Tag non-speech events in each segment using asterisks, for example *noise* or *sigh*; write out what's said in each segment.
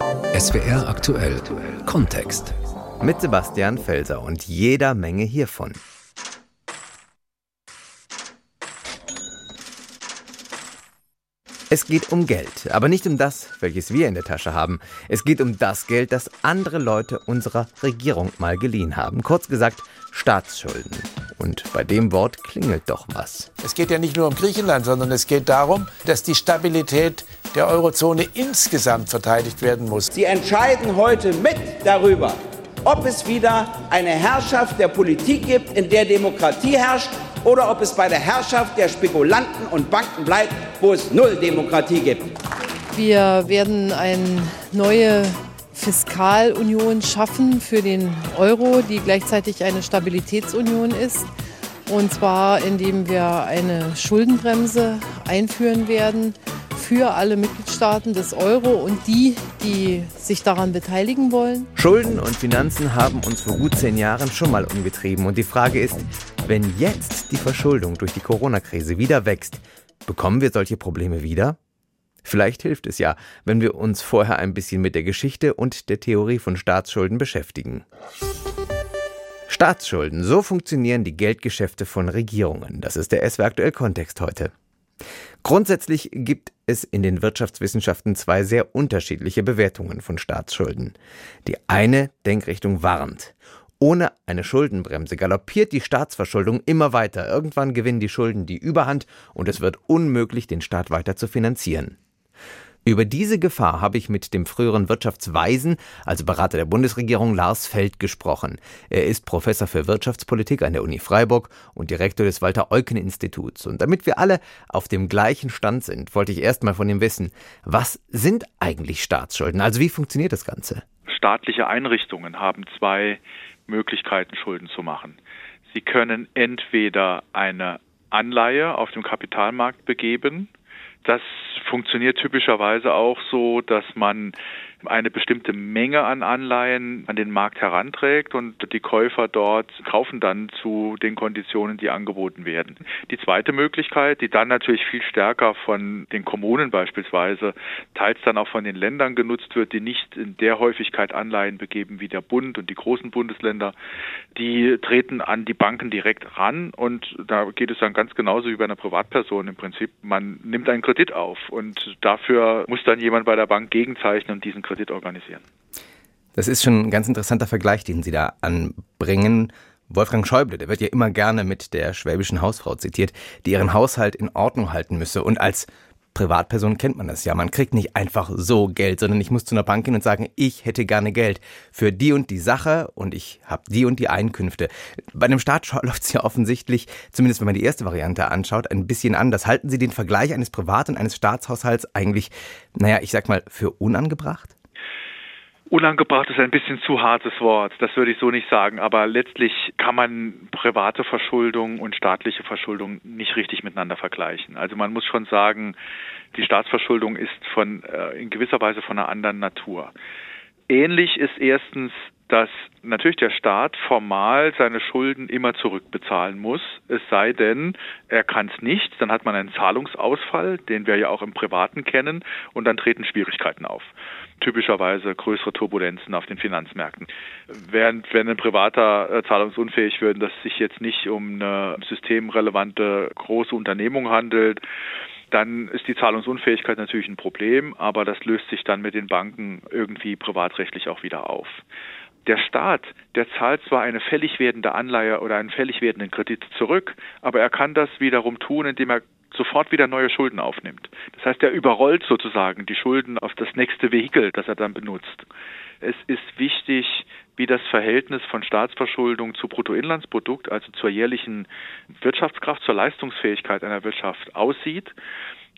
SWR aktuell Kontext. Mit Sebastian Felser und jeder Menge hiervon. Es geht um Geld, aber nicht um das, welches wir in der Tasche haben. Es geht um das Geld, das andere Leute unserer Regierung mal geliehen haben. Kurz gesagt, Staatsschulden. Und bei dem Wort klingelt doch was. Es geht ja nicht nur um Griechenland, sondern es geht darum, dass die Stabilität der Eurozone insgesamt verteidigt werden muss. Sie entscheiden heute mit darüber, ob es wieder eine Herrschaft der Politik gibt, in der Demokratie herrscht, oder ob es bei der Herrschaft der Spekulanten und Banken bleibt, wo es null Demokratie gibt. Wir werden eine neue Fiskalunion schaffen für den Euro, die gleichzeitig eine Stabilitätsunion ist. Und zwar indem wir eine Schuldenbremse einführen werden für alle Mitgliedstaaten des Euro und die, die sich daran beteiligen wollen. Schulden und Finanzen haben uns vor gut zehn Jahren schon mal umgetrieben. Und die Frage ist, wenn jetzt die Verschuldung durch die Corona-Krise wieder wächst, bekommen wir solche Probleme wieder? Vielleicht hilft es ja, wenn wir uns vorher ein bisschen mit der Geschichte und der Theorie von Staatsschulden beschäftigen. Staatsschulden, so funktionieren die Geldgeschäfte von Regierungen. Das ist der SW aktuell Kontext heute. Grundsätzlich gibt es in den Wirtschaftswissenschaften zwei sehr unterschiedliche Bewertungen von Staatsschulden. Die eine Denkrichtung warnt. Ohne eine Schuldenbremse galoppiert die Staatsverschuldung immer weiter. Irgendwann gewinnen die Schulden die Überhand und es wird unmöglich, den Staat weiter zu finanzieren. Über diese Gefahr habe ich mit dem früheren Wirtschaftsweisen, also Berater der Bundesregierung, Lars Feld gesprochen. Er ist Professor für Wirtschaftspolitik an der Uni Freiburg und Direktor des Walter-Eucken-Instituts. Und damit wir alle auf dem gleichen Stand sind, wollte ich erstmal von ihm wissen, was sind eigentlich Staatsschulden? Also wie funktioniert das Ganze? Staatliche Einrichtungen haben zwei Möglichkeiten, Schulden zu machen. Sie können entweder eine Anleihe auf dem Kapitalmarkt begeben, das funktioniert typischerweise auch so, dass man eine bestimmte Menge an Anleihen an den Markt heranträgt und die Käufer dort kaufen dann zu den Konditionen, die angeboten werden. Die zweite Möglichkeit, die dann natürlich viel stärker von den Kommunen beispielsweise, teils dann auch von den Ländern genutzt wird, die nicht in der Häufigkeit Anleihen begeben wie der Bund und die großen Bundesländer, die treten an die Banken direkt ran und da geht es dann ganz genauso wie bei einer Privatperson im Prinzip. Man nimmt einen Kredit auf und dafür muss dann jemand bei der Bank gegenzeichnen und diesen Kredit Kredit organisieren. Das ist schon ein ganz interessanter Vergleich, den Sie da anbringen. Wolfgang Schäuble, der wird ja immer gerne mit der schwäbischen Hausfrau zitiert, die ihren Haushalt in Ordnung halten müsse. Und als Privatperson kennt man das ja. Man kriegt nicht einfach so Geld, sondern ich muss zu einer Bank gehen und sagen, ich hätte gerne Geld für die und die Sache und ich habe die und die Einkünfte. Bei einem Staat *laughs* läuft es ja offensichtlich, zumindest wenn man die erste Variante anschaut, ein bisschen anders. Halten Sie den Vergleich eines Privat- und eines Staatshaushalts eigentlich, naja, ich sag mal, für unangebracht? Unangebracht ist ein bisschen zu hartes Wort, das würde ich so nicht sagen, aber letztlich kann man private Verschuldung und staatliche Verschuldung nicht richtig miteinander vergleichen. Also man muss schon sagen, die Staatsverschuldung ist von äh, in gewisser Weise von einer anderen Natur. Ähnlich ist erstens dass natürlich der Staat formal seine Schulden immer zurückbezahlen muss, es sei denn, er kann es nicht, dann hat man einen Zahlungsausfall, den wir ja auch im Privaten kennen, und dann treten Schwierigkeiten auf typischerweise größere Turbulenzen auf den Finanzmärkten. Während wenn ein Privater äh, zahlungsunfähig wird, dass es sich jetzt nicht um eine systemrelevante große Unternehmung handelt, dann ist die Zahlungsunfähigkeit natürlich ein Problem, aber das löst sich dann mit den Banken irgendwie privatrechtlich auch wieder auf. Der Staat, der zahlt zwar eine fällig werdende Anleihe oder einen fällig werdenden Kredit zurück, aber er kann das wiederum tun, indem er sofort wieder neue Schulden aufnimmt. Das heißt, er überrollt sozusagen die Schulden auf das nächste Vehikel, das er dann benutzt. Es ist wichtig, wie das Verhältnis von Staatsverschuldung zu Bruttoinlandsprodukt, also zur jährlichen Wirtschaftskraft, zur Leistungsfähigkeit einer Wirtschaft aussieht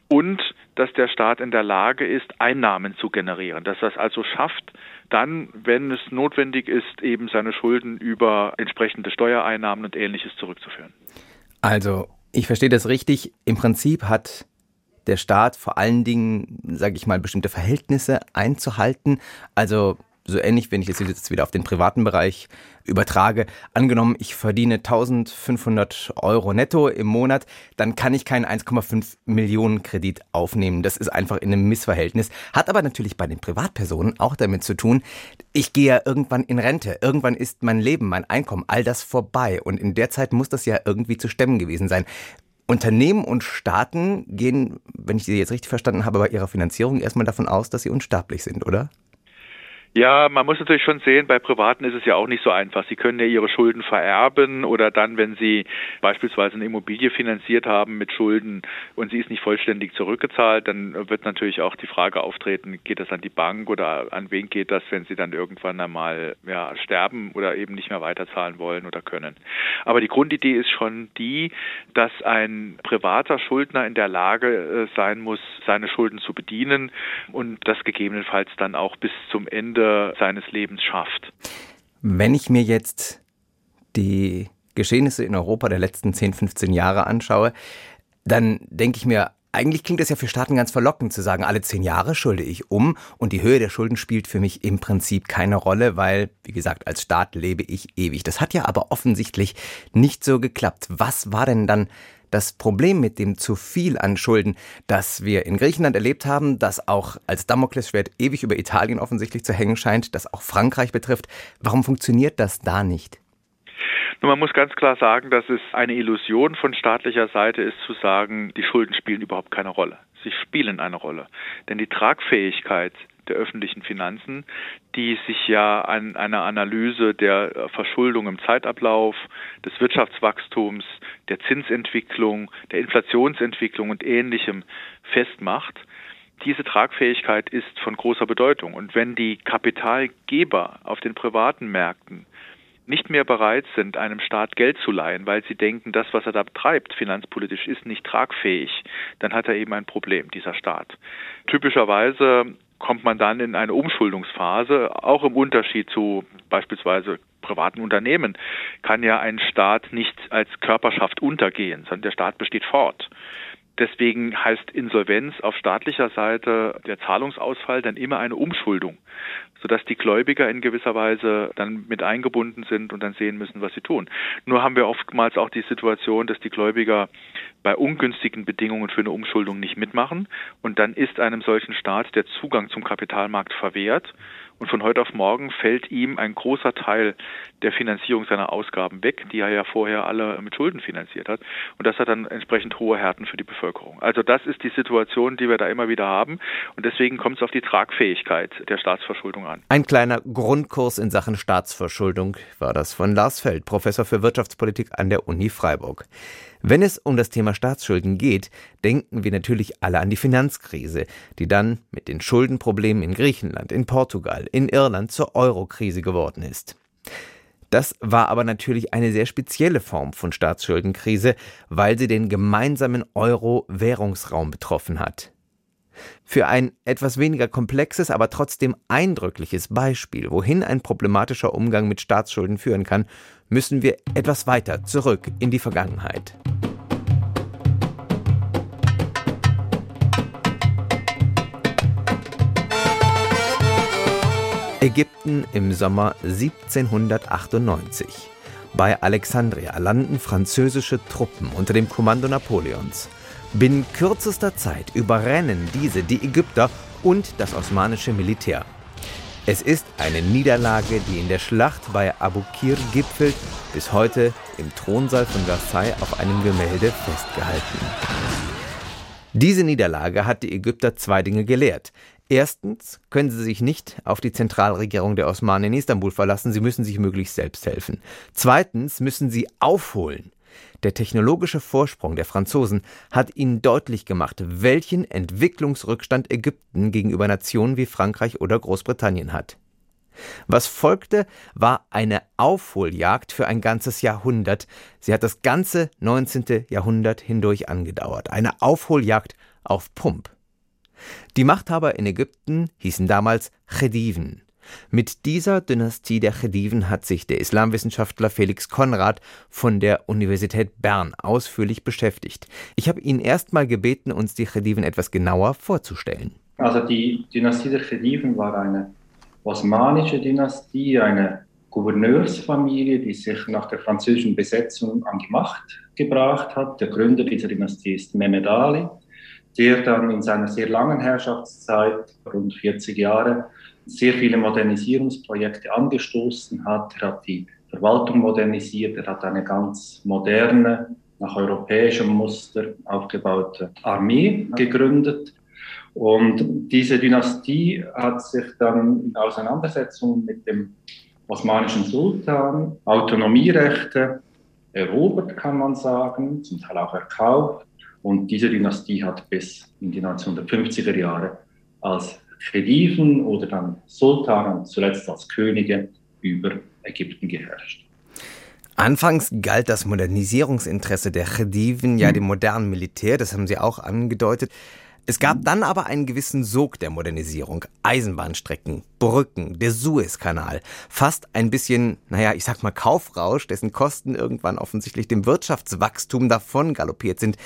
und dass der Staat in der Lage ist, Einnahmen zu generieren, dass er es also schafft, dann, wenn es notwendig ist, eben seine Schulden über entsprechende Steuereinnahmen und ähnliches zurückzuführen. Also ich verstehe das richtig. Im Prinzip hat der Staat vor allen Dingen, sage ich mal, bestimmte Verhältnisse einzuhalten. Also so ähnlich, wenn ich es jetzt wieder auf den privaten Bereich übertrage. Angenommen, ich verdiene 1500 Euro netto im Monat, dann kann ich keinen 1,5 Millionen Kredit aufnehmen. Das ist einfach in einem Missverhältnis. Hat aber natürlich bei den Privatpersonen auch damit zu tun, ich gehe ja irgendwann in Rente. Irgendwann ist mein Leben, mein Einkommen, all das vorbei. Und in der Zeit muss das ja irgendwie zu stemmen gewesen sein. Unternehmen und Staaten gehen, wenn ich Sie jetzt richtig verstanden habe, bei ihrer Finanzierung erstmal davon aus, dass sie unsterblich sind, oder? Ja, man muss natürlich schon sehen, bei Privaten ist es ja auch nicht so einfach. Sie können ja ihre Schulden vererben oder dann, wenn Sie beispielsweise eine Immobilie finanziert haben mit Schulden und sie ist nicht vollständig zurückgezahlt, dann wird natürlich auch die Frage auftreten, geht das an die Bank oder an wen geht das, wenn Sie dann irgendwann einmal ja, sterben oder eben nicht mehr weiterzahlen wollen oder können. Aber die Grundidee ist schon die, dass ein privater Schuldner in der Lage äh, sein muss, seine Schulden zu bedienen und das gegebenenfalls dann auch bis zum Ende seines Lebens schafft. Wenn ich mir jetzt die Geschehnisse in Europa der letzten 10, 15 Jahre anschaue, dann denke ich mir, eigentlich klingt es ja für Staaten ganz verlockend zu sagen, alle zehn Jahre schulde ich um und die Höhe der Schulden spielt für mich im Prinzip keine Rolle, weil, wie gesagt, als Staat lebe ich ewig. Das hat ja aber offensichtlich nicht so geklappt. Was war denn dann das Problem mit dem zu viel an Schulden, das wir in Griechenland erlebt haben, das auch als Damoklesschwert ewig über Italien offensichtlich zu hängen scheint, das auch Frankreich betrifft, warum funktioniert das da nicht? Nun, man muss ganz klar sagen, dass es eine Illusion von staatlicher Seite ist, zu sagen, die Schulden spielen überhaupt keine Rolle. Sie spielen eine Rolle. Denn die Tragfähigkeit der öffentlichen Finanzen, die sich ja an einer Analyse der Verschuldung im Zeitablauf, des Wirtschaftswachstums, der Zinsentwicklung, der Inflationsentwicklung und ähnlichem festmacht. Diese Tragfähigkeit ist von großer Bedeutung. Und wenn die Kapitalgeber auf den privaten Märkten nicht mehr bereit sind, einem Staat Geld zu leihen, weil sie denken, das, was er da treibt, finanzpolitisch, ist nicht tragfähig, dann hat er eben ein Problem, dieser Staat. Typischerweise kommt man dann in eine Umschuldungsphase, auch im Unterschied zu beispielsweise privaten Unternehmen kann ja ein Staat nicht als Körperschaft untergehen, sondern der Staat besteht fort. Deswegen heißt Insolvenz auf staatlicher Seite der Zahlungsausfall dann immer eine Umschuldung, sodass die Gläubiger in gewisser Weise dann mit eingebunden sind und dann sehen müssen, was sie tun. Nur haben wir oftmals auch die Situation, dass die Gläubiger bei ungünstigen Bedingungen für eine Umschuldung nicht mitmachen und dann ist einem solchen Staat der Zugang zum Kapitalmarkt verwehrt und von heute auf morgen fällt ihm ein großer Teil der Finanzierung seiner Ausgaben weg, die er ja vorher alle mit Schulden finanziert hat. Und das hat dann entsprechend hohe Härten für die Bevölkerung. Also das ist die Situation, die wir da immer wieder haben. Und deswegen kommt es auf die Tragfähigkeit der Staatsverschuldung an. Ein kleiner Grundkurs in Sachen Staatsverschuldung war das von Lars Feld, Professor für Wirtschaftspolitik an der Uni Freiburg. Wenn es um das Thema Staatsschulden geht, denken wir natürlich alle an die Finanzkrise, die dann mit den Schuldenproblemen in Griechenland, in Portugal, in Irland zur Eurokrise geworden ist. Das war aber natürlich eine sehr spezielle Form von Staatsschuldenkrise, weil sie den gemeinsamen Euro-Währungsraum betroffen hat. Für ein etwas weniger komplexes, aber trotzdem eindrückliches Beispiel, wohin ein problematischer Umgang mit Staatsschulden führen kann, müssen wir etwas weiter zurück in die Vergangenheit. Ägypten im Sommer 1798. Bei Alexandria landen französische Truppen unter dem Kommando Napoleons. Binnen kürzester Zeit überrennen diese die Ägypter und das osmanische Militär. Es ist eine Niederlage, die in der Schlacht bei Abu Kir gipfelt, bis heute im Thronsaal von Versailles auf einem Gemälde festgehalten. Diese Niederlage hat die Ägypter zwei Dinge gelehrt. Erstens können sie sich nicht auf die Zentralregierung der Osmanen in Istanbul verlassen, sie müssen sich möglichst selbst helfen. Zweitens müssen sie aufholen. Der technologische Vorsprung der Franzosen hat ihnen deutlich gemacht, welchen Entwicklungsrückstand Ägypten gegenüber Nationen wie Frankreich oder Großbritannien hat. Was folgte, war eine Aufholjagd für ein ganzes Jahrhundert. Sie hat das ganze 19. Jahrhundert hindurch angedauert. Eine Aufholjagd auf Pump. Die Machthaber in Ägypten hießen damals Chediven. Mit dieser Dynastie der Chediven hat sich der Islamwissenschaftler Felix Konrad von der Universität Bern ausführlich beschäftigt. Ich habe ihn erst mal gebeten, uns die Chediven etwas genauer vorzustellen. Also die Dynastie der Chediven war eine osmanische Dynastie, eine Gouverneursfamilie, die sich nach der französischen Besetzung an die Macht gebracht hat. Der Gründer dieser Dynastie ist Mehmed Ali, der dann in seiner sehr langen Herrschaftszeit, rund 40 Jahre, sehr viele Modernisierungsprojekte angestoßen hat. Er hat die Verwaltung modernisiert, er hat eine ganz moderne, nach europäischem Muster aufgebaute Armee gegründet. Und diese Dynastie hat sich dann in Auseinandersetzung mit dem osmanischen Sultan Autonomierechte erobert, kann man sagen, zum Teil auch erkauft. Und diese Dynastie hat bis in die 1950er Jahre als Khediven oder dann Sultan und zuletzt als Könige über Ägypten geherrscht. Anfangs galt das Modernisierungsinteresse der Khediven ja dem modernen Militär, das haben Sie auch angedeutet. Es gab dann aber einen gewissen Sog der Modernisierung. Eisenbahnstrecken, Brücken, der Suezkanal. Fast ein bisschen, naja, ich sag mal Kaufrausch, dessen Kosten irgendwann offensichtlich dem Wirtschaftswachstum davon galoppiert sind.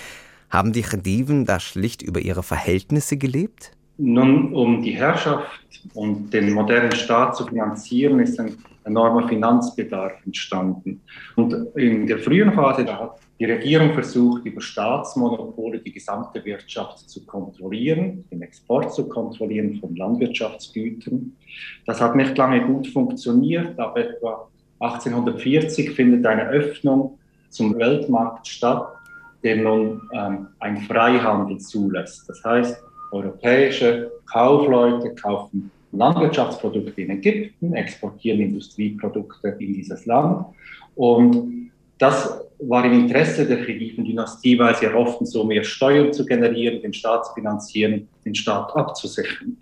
Haben die Khediven da schlicht über ihre Verhältnisse gelebt? Nun, um die Herrschaft und den modernen Staat zu finanzieren, ist ein enormer Finanzbedarf entstanden. Und in der frühen Phase, da hat die Regierung versucht, über Staatsmonopole die gesamte Wirtschaft zu kontrollieren, den Export zu kontrollieren von Landwirtschaftsgütern. Das hat nicht lange gut funktioniert, aber etwa 1840 findet eine Öffnung zum Weltmarkt statt, der nun ähm, ein Freihandel zulässt. Das heißt, europäische Kaufleute kaufen Landwirtschaftsprodukte in Ägypten, exportieren Industrieprodukte in dieses Land. Und das war im Interesse der Khediven-Dynastie, weil sie erhofften, so mehr Steuern zu generieren, den Staat zu finanzieren, den Staat abzusichern.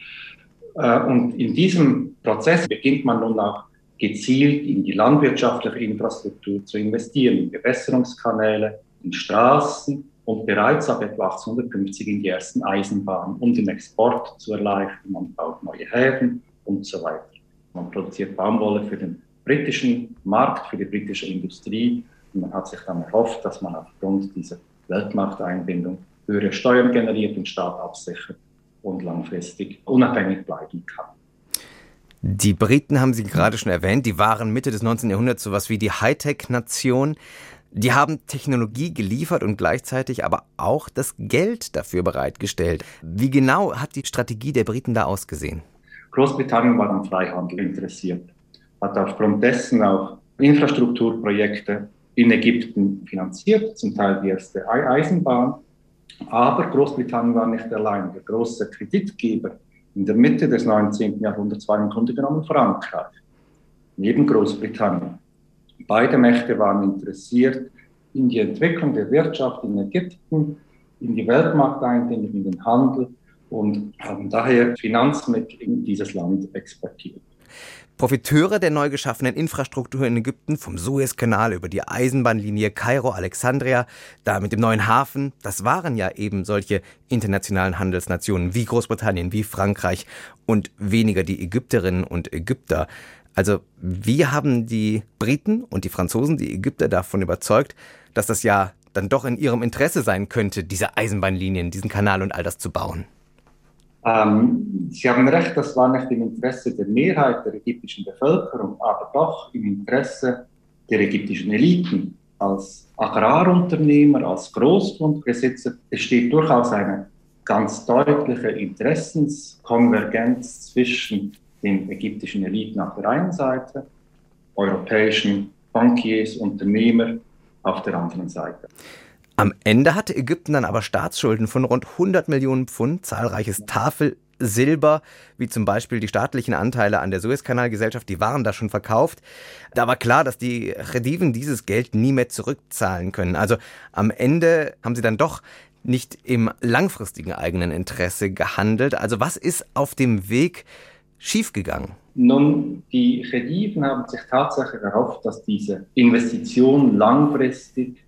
Äh, und in diesem Prozess beginnt man nun auch gezielt in die landwirtschaftliche Infrastruktur zu investieren, in Bewässerungskanäle, in Straßen, und bereits ab etwa 1850 in die ersten Eisenbahnen, um den Export zu erleichtern. Man baut neue Häfen und so weiter. Man produziert Baumwolle für den britischen Markt, für die britische Industrie. Und man hat sich dann erhofft, dass man aufgrund dieser Weltmarkteinbindung höhere Steuern generiert, den Staat absichert und langfristig unabhängig bleiben kann. Die Briten haben Sie gerade schon erwähnt, die waren Mitte des 19. Jahrhunderts sowas wie die Hightech-Nation. Die haben Technologie geliefert und gleichzeitig aber auch das Geld dafür bereitgestellt. Wie genau hat die Strategie der Briten da ausgesehen? Großbritannien war am Freihandel interessiert, hat aufgrund dessen auch Infrastrukturprojekte in Ägypten finanziert, zum Teil die erste Eisenbahn. Aber Großbritannien war nicht allein. Der große Kreditgeber in der Mitte des 19. Jahrhunderts war im Grunde genommen Frankreich, neben Großbritannien. Beide Mächte waren interessiert in die Entwicklung der Wirtschaft in Ägypten, in die Weltmarkteindringung, in den Handel und haben daher Finanzmittel in dieses Land exportiert. Profiteure der neu geschaffenen Infrastruktur in Ägypten, vom Suezkanal über die Eisenbahnlinie Kairo-Alexandria, da mit dem neuen Hafen, das waren ja eben solche internationalen Handelsnationen wie Großbritannien, wie Frankreich und weniger die Ägypterinnen und Ägypter. Also wie haben die Briten und die Franzosen die Ägypter davon überzeugt, dass das ja dann doch in ihrem Interesse sein könnte, diese Eisenbahnlinien, diesen Kanal und all das zu bauen? Ähm, Sie haben recht, das war nicht im Interesse der Mehrheit der ägyptischen Bevölkerung, aber doch im Interesse der ägyptischen Eliten. Als Agrarunternehmer, als Großgrundbesitzer besteht durchaus eine ganz deutliche Interessenskonvergenz zwischen den ägyptischen Eliten auf der einen Seite, europäischen Bankiers, Unternehmer auf der anderen Seite. Am Ende hatte Ägypten dann aber Staatsschulden von rund 100 Millionen Pfund, zahlreiches Tafelsilber, wie zum Beispiel die staatlichen Anteile an der Suezkanalgesellschaft, die waren da schon verkauft. Da war klar, dass die Rediven dieses Geld nie mehr zurückzahlen können. Also am Ende haben sie dann doch nicht im langfristigen eigenen Interesse gehandelt. Also was ist auf dem Weg schiefgegangen? Nun, die Khediven haben sich tatsächlich erhofft, dass diese Investition langfristig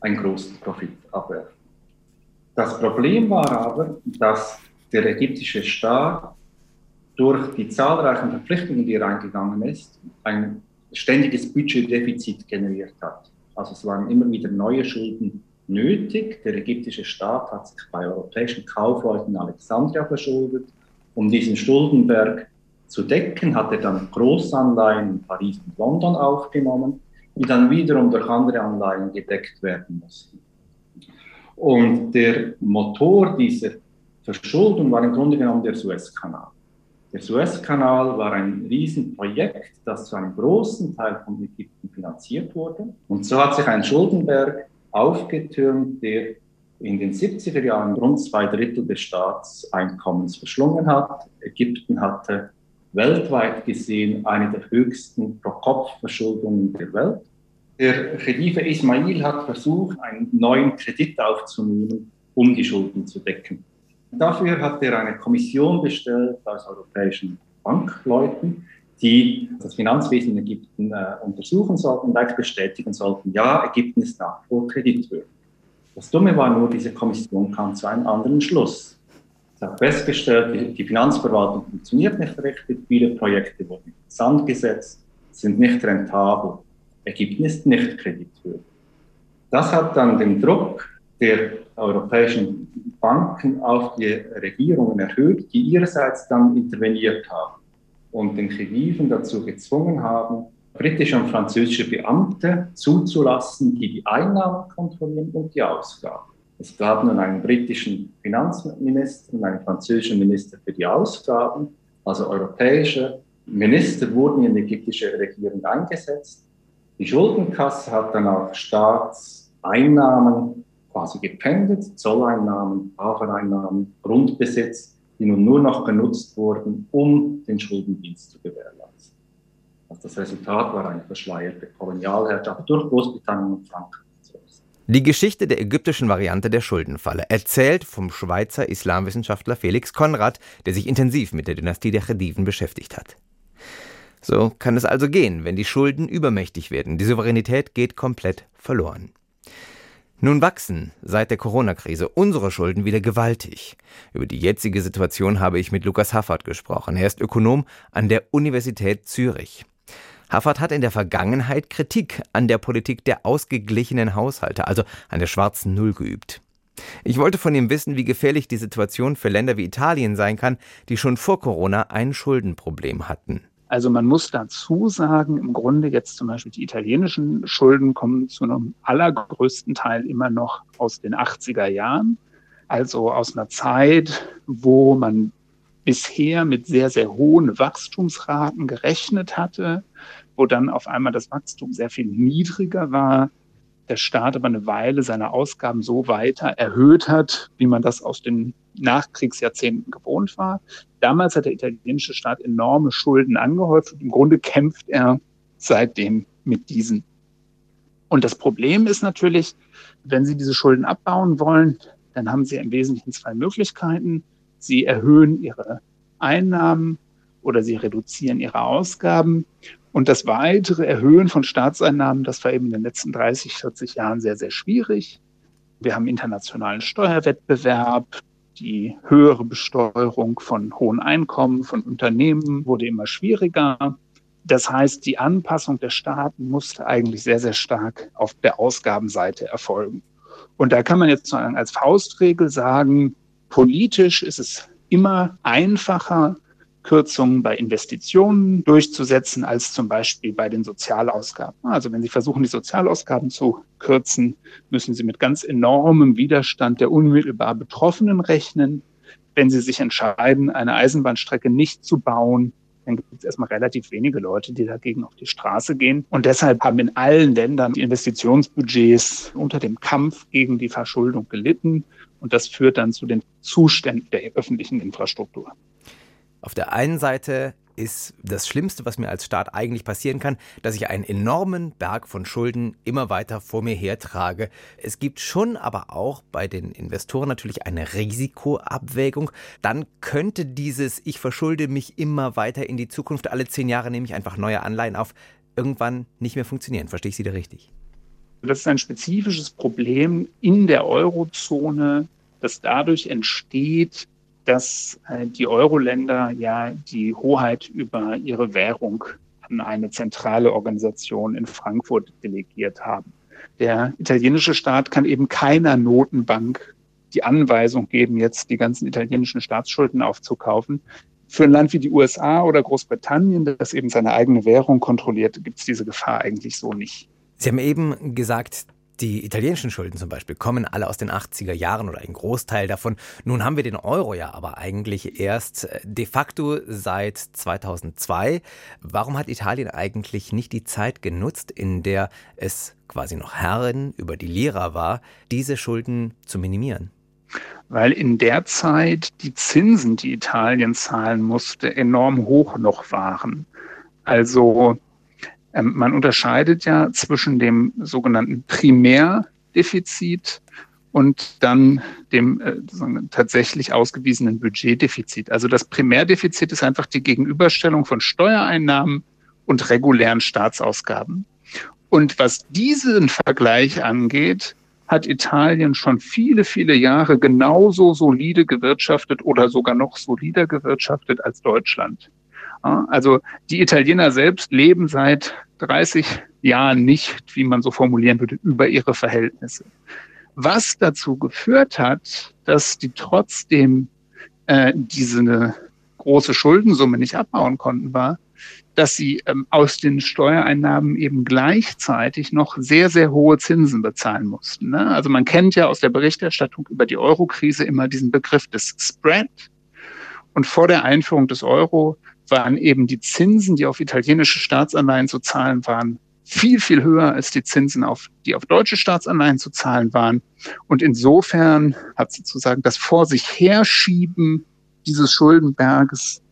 einen großen Profit abwerfen. Das Problem war aber, dass der ägyptische Staat durch die zahlreichen Verpflichtungen, die er eingegangen ist, ein ständiges Budgetdefizit generiert hat. Also es waren immer wieder neue Schulden nötig. Der ägyptische Staat hat sich bei europäischen Kaufleuten in Alexandria verschuldet, um diesen Schuldenberg zu decken, hat er dann Großanleihen in Paris und London aufgenommen, die dann wiederum durch andere Anleihen gedeckt werden mussten. Und der Motor dieser Verschuldung war im Grunde genommen der Suezkanal. Der Suezkanal war ein Riesenprojekt, das zu einem großen Teil von Ägypten finanziert wurde. Und so hat sich ein Schuldenberg aufgetürmt, der in den 70er Jahren rund zwei Drittel des Staatseinkommens verschlungen hat. Ägypten hatte weltweit gesehen eine der höchsten Pro-Kopf-Verschuldungen der Welt. Der Khedive Ismail hat versucht, einen neuen Kredit aufzunehmen, um die Schulden zu decken. Dafür hat er eine Kommission bestellt aus europäischen Bankleuten, die das Finanzwesen in Ägypten äh, untersuchen sollten und bestätigen sollten, ja, Ägypten ist nach wie vor kreditwürdig. Das Dumme war nur, diese Kommission kam zu einem anderen Schluss. Hat festgestellt, die Finanzverwaltung funktioniert nicht richtig, viele Projekte wurden in Sand gesetzt, sind nicht rentabel. Ist nicht kreditwürdig. Das hat dann den Druck der europäischen Banken auf die Regierungen erhöht, die ihrerseits dann interveniert haben und den Khediven dazu gezwungen haben, britische und französische Beamte zuzulassen, die die Einnahmen kontrollieren und die Ausgaben. Es gab nun einen britischen Finanzminister und einen französischen Minister für die Ausgaben. Also europäische Minister wurden in die ägyptische Regierung eingesetzt. Die Schuldenkasse hat dann auch Staatseinnahmen quasi gependet, Zolleinnahmen, Hafeneinnahmen, Grundbesitz, die nun nur noch genutzt wurden, um den Schuldendienst zu gewährleisten. Also das Resultat war eine verschleierte Kolonialherrschaft durch Großbritannien und Frankreich. Die Geschichte der ägyptischen Variante der Schuldenfalle, erzählt vom Schweizer Islamwissenschaftler Felix Konrad, der sich intensiv mit der Dynastie der Chediven beschäftigt hat. So kann es also gehen, wenn die Schulden übermächtig werden. Die Souveränität geht komplett verloren. Nun wachsen seit der Corona-Krise unsere Schulden wieder gewaltig. Über die jetzige Situation habe ich mit Lukas Haffert gesprochen. Er ist Ökonom an der Universität Zürich. Haffert hat in der Vergangenheit Kritik an der Politik der ausgeglichenen Haushalte, also an der schwarzen Null geübt. Ich wollte von ihm wissen, wie gefährlich die Situation für Länder wie Italien sein kann, die schon vor Corona ein Schuldenproblem hatten. Also man muss dazu sagen, im Grunde jetzt zum Beispiel die italienischen Schulden kommen zu einem allergrößten Teil immer noch aus den 80er Jahren. Also aus einer Zeit, wo man bisher mit sehr, sehr hohen Wachstumsraten gerechnet hatte, wo dann auf einmal das Wachstum sehr viel niedriger war, der Staat aber eine Weile seine Ausgaben so weiter erhöht hat, wie man das aus den Nachkriegsjahrzehnten gewohnt war. Damals hat der italienische Staat enorme Schulden angehäuft und im Grunde kämpft er seitdem mit diesen. Und das Problem ist natürlich, wenn Sie diese Schulden abbauen wollen, dann haben Sie im Wesentlichen zwei Möglichkeiten. Sie erhöhen Ihre Einnahmen oder Sie reduzieren Ihre Ausgaben. Und das weitere Erhöhen von Staatseinnahmen, das war eben in den letzten 30, 40 Jahren sehr, sehr schwierig. Wir haben internationalen Steuerwettbewerb. Die höhere Besteuerung von hohen Einkommen, von Unternehmen wurde immer schwieriger. Das heißt, die Anpassung der Staaten musste eigentlich sehr, sehr stark auf der Ausgabenseite erfolgen. Und da kann man jetzt als Faustregel sagen, politisch ist es immer einfacher, Kürzungen bei Investitionen durchzusetzen als zum Beispiel bei den Sozialausgaben. Also wenn Sie versuchen, die Sozialausgaben zu kürzen, müssen Sie mit ganz enormem Widerstand der unmittelbar Betroffenen rechnen. Wenn Sie sich entscheiden, eine Eisenbahnstrecke nicht zu bauen, dann gibt es erstmal relativ wenige Leute, die dagegen auf die Straße gehen. Und deshalb haben in allen Ländern die Investitionsbudgets unter dem Kampf gegen die Verschuldung gelitten. Und das führt dann zu den Zuständen der öffentlichen Infrastruktur. Auf der einen Seite ist das Schlimmste, was mir als Staat eigentlich passieren kann, dass ich einen enormen Berg von Schulden immer weiter vor mir hertrage. Es gibt schon aber auch bei den Investoren natürlich eine Risikoabwägung. Dann könnte dieses Ich verschulde mich immer weiter in die Zukunft, alle zehn Jahre nehme ich einfach neue Anleihen auf, irgendwann nicht mehr funktionieren. Verstehe ich Sie da richtig? Das ist ein spezifisches Problem in der Eurozone, das dadurch entsteht, dass äh, die Euro-Länder ja die Hoheit über ihre Währung an eine zentrale Organisation in Frankfurt delegiert haben. Der italienische Staat kann eben keiner Notenbank die Anweisung geben, jetzt die ganzen italienischen Staatsschulden aufzukaufen, für ein Land wie die USA oder Großbritannien, das eben seine eigene Währung kontrolliert, gibt es diese Gefahr eigentlich so nicht. Sie haben eben gesagt, die italienischen Schulden zum Beispiel kommen alle aus den 80er Jahren oder ein Großteil davon. Nun haben wir den Euro ja aber eigentlich erst äh, de facto seit 2002. Warum hat Italien eigentlich nicht die Zeit genutzt, in der es quasi noch Herrin über die Lira war, diese Schulden zu minimieren? weil in der Zeit die Zinsen, die Italien zahlen musste, enorm hoch noch waren. Also ähm, man unterscheidet ja zwischen dem sogenannten Primärdefizit und dann dem äh, tatsächlich ausgewiesenen Budgetdefizit. Also das Primärdefizit ist einfach die Gegenüberstellung von Steuereinnahmen und regulären Staatsausgaben. Und was diesen Vergleich angeht, hat Italien schon viele, viele Jahre genauso solide gewirtschaftet oder sogar noch solider gewirtschaftet als Deutschland. Also die Italiener selbst leben seit 30 Jahren nicht, wie man so formulieren würde, über ihre Verhältnisse. Was dazu geführt hat, dass die trotzdem äh, diese große Schuldensumme nicht abbauen konnten, war, dass sie ähm, aus den Steuereinnahmen eben gleichzeitig noch sehr, sehr hohe Zinsen bezahlen mussten. Ne? Also man kennt ja aus der Berichterstattung über die Euro-Krise immer diesen Begriff des Spread. Und vor der Einführung des Euro waren eben die Zinsen, die auf italienische Staatsanleihen zu zahlen waren, viel, viel höher als die Zinsen, auf, die auf deutsche Staatsanleihen zu zahlen waren. Und insofern hat sozusagen das Vor sich herschieben dieses Schuldenberges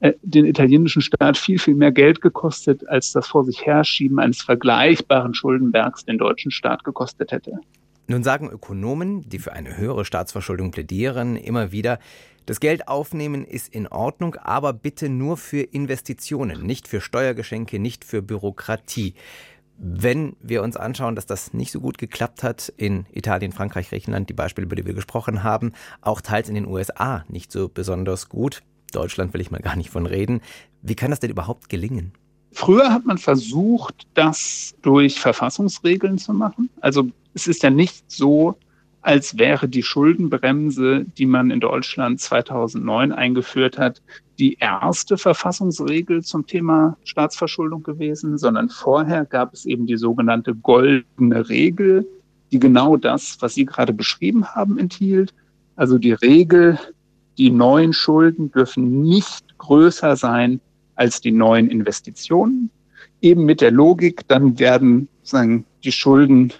äh, den italienischen Staat viel, viel mehr Geld gekostet, als das vor sich herschieben eines vergleichbaren Schuldenbergs den deutschen Staat gekostet hätte. Nun sagen Ökonomen, die für eine höhere Staatsverschuldung plädieren, immer wieder, das Geld aufnehmen ist in Ordnung, aber bitte nur für Investitionen, nicht für Steuergeschenke, nicht für Bürokratie. Wenn wir uns anschauen, dass das nicht so gut geklappt hat in Italien, Frankreich, Griechenland, die Beispiele, über die wir gesprochen haben, auch teils in den USA nicht so besonders gut, Deutschland will ich mal gar nicht von reden. Wie kann das denn überhaupt gelingen? Früher hat man versucht, das durch Verfassungsregeln zu machen. Also es ist ja nicht so, als wäre die Schuldenbremse, die man in Deutschland 2009 eingeführt hat, die erste Verfassungsregel zum Thema Staatsverschuldung gewesen, sondern vorher gab es eben die sogenannte goldene Regel, die genau das, was Sie gerade beschrieben haben, enthielt. Also die Regel, die neuen Schulden dürfen nicht größer sein als die neuen Investitionen. Eben mit der Logik, dann werden sagen, die Schulden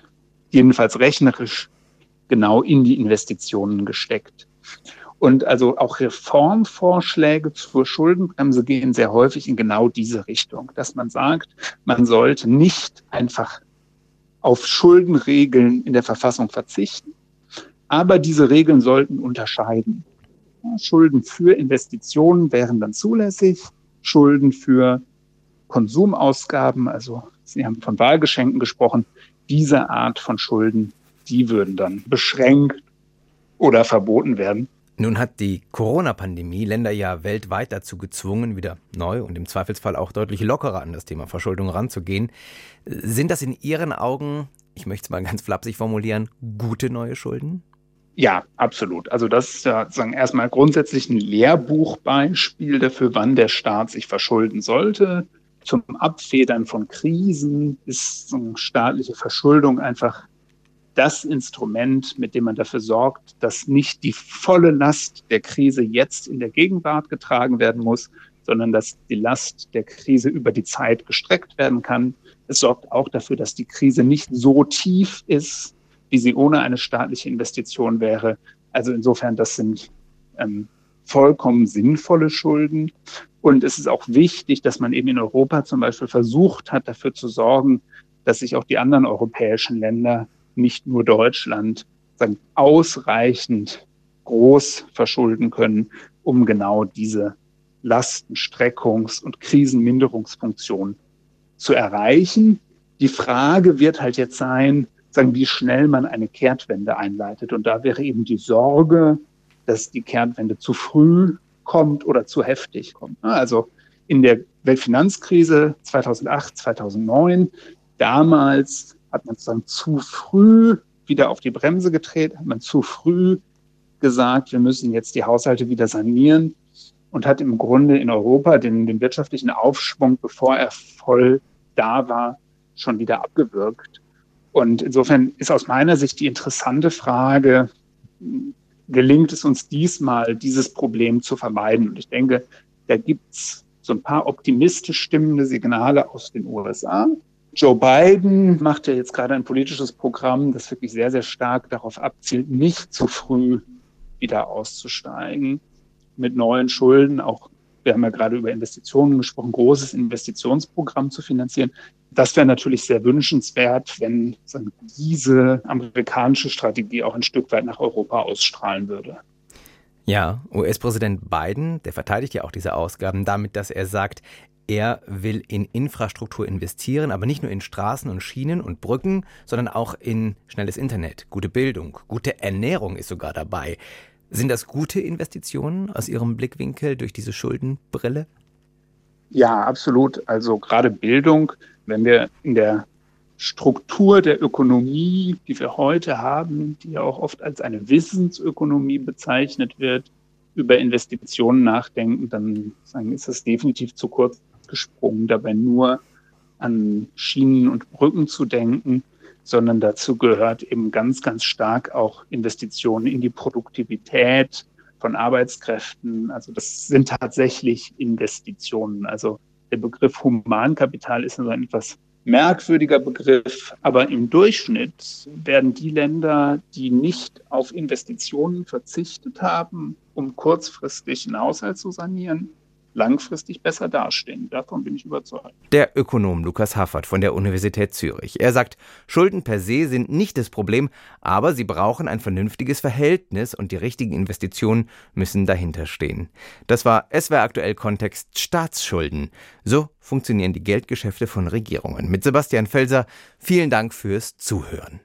jedenfalls rechnerisch genau in die Investitionen gesteckt. Und also auch Reformvorschläge zur Schuldenbremse gehen sehr häufig in genau diese Richtung, dass man sagt, man sollte nicht einfach auf Schuldenregeln in der Verfassung verzichten, aber diese Regeln sollten unterscheiden. Schulden für Investitionen wären dann zulässig, Schulden für Konsumausgaben, also Sie haben von Wahlgeschenken gesprochen, diese Art von Schulden, die würden dann beschränkt oder verboten werden. Nun hat die Corona-Pandemie Länder ja weltweit dazu gezwungen, wieder neu und im Zweifelsfall auch deutlich lockerer an das Thema Verschuldung ranzugehen. Sind das in Ihren Augen, ich möchte es mal ganz flapsig formulieren, gute neue Schulden? Ja, absolut. Also das ist ja sagen erstmal grundsätzlich ein Lehrbuchbeispiel dafür, wann der Staat sich verschulden sollte. Zum Abfedern von Krisen ist staatliche Verschuldung einfach das Instrument, mit dem man dafür sorgt, dass nicht die volle Last der Krise jetzt in der Gegenwart getragen werden muss, sondern dass die Last der Krise über die Zeit gestreckt werden kann. Es sorgt auch dafür, dass die Krise nicht so tief ist, wie sie ohne eine staatliche Investition wäre. Also insofern, das sind ähm, vollkommen sinnvolle Schulden. Und es ist auch wichtig, dass man eben in Europa zum Beispiel versucht hat, dafür zu sorgen, dass sich auch die anderen europäischen Länder, nicht nur Deutschland, sagen, ausreichend groß verschulden können, um genau diese Lastenstreckungs- und Krisenminderungsfunktion zu erreichen. Die Frage wird halt jetzt sein, sagen, wie schnell man eine Kehrtwende einleitet. Und da wäre eben die Sorge, dass die Kehrtwende zu früh kommt oder zu heftig kommt. Also in der Weltfinanzkrise 2008, 2009, damals hat man sozusagen zu früh wieder auf die Bremse getreten, hat man zu früh gesagt, wir müssen jetzt die Haushalte wieder sanieren. und hat im Grunde in Europa den, den wirtschaftlichen Aufschwung, bevor er voll da war, schon wieder abgewirkt. Und insofern ist aus meiner Sicht die interessante Frage, gelingt es uns diesmal, dieses Problem zu vermeiden? Und ich denke, da gibt's so ein paar optimistisch stimmende Signale aus den USA. Joe Biden macht ja jetzt gerade ein politisches Programm, das wirklich sehr, sehr stark darauf abzielt, nicht zu früh wieder auszusteigen mit neuen Schulden, auch wir haben ja gerade über Investitionen gesprochen, großes Investitionsprogramm zu finanzieren. Das wäre natürlich sehr wünschenswert, wenn diese amerikanische Strategie auch ein Stück weit nach Europa ausstrahlen würde. Ja, US-Präsident Biden, der verteidigt ja auch diese Ausgaben damit, dass er sagt, er will in Infrastruktur investieren, aber nicht nur in Straßen und Schienen und Brücken, sondern auch in schnelles Internet, gute Bildung, gute Ernährung ist sogar dabei. Sind das gute Investitionen aus Ihrem Blickwinkel durch diese Schuldenbrille? Ja, absolut. Also gerade Bildung, wenn wir in der Struktur der Ökonomie, die wir heute haben, die ja auch oft als eine Wissensökonomie bezeichnet wird, über Investitionen nachdenken, dann ist es definitiv zu kurz gesprungen, dabei nur an Schienen und Brücken zu denken sondern dazu gehört eben ganz, ganz stark auch Investitionen in die Produktivität von Arbeitskräften. Also das sind tatsächlich Investitionen. Also der Begriff Humankapital ist so ein etwas merkwürdiger Begriff, aber im Durchschnitt werden die Länder, die nicht auf Investitionen verzichtet haben, um kurzfristig einen Haushalt zu sanieren, langfristig besser dastehen. Davon bin ich überzeugt. Der Ökonom Lukas Haffert von der Universität Zürich. Er sagt, Schulden per se sind nicht das Problem, aber sie brauchen ein vernünftiges Verhältnis und die richtigen Investitionen müssen dahinter stehen. Das war SWR aktuell Kontext Staatsschulden. So funktionieren die Geldgeschäfte von Regierungen. Mit Sebastian Felser, vielen Dank fürs Zuhören.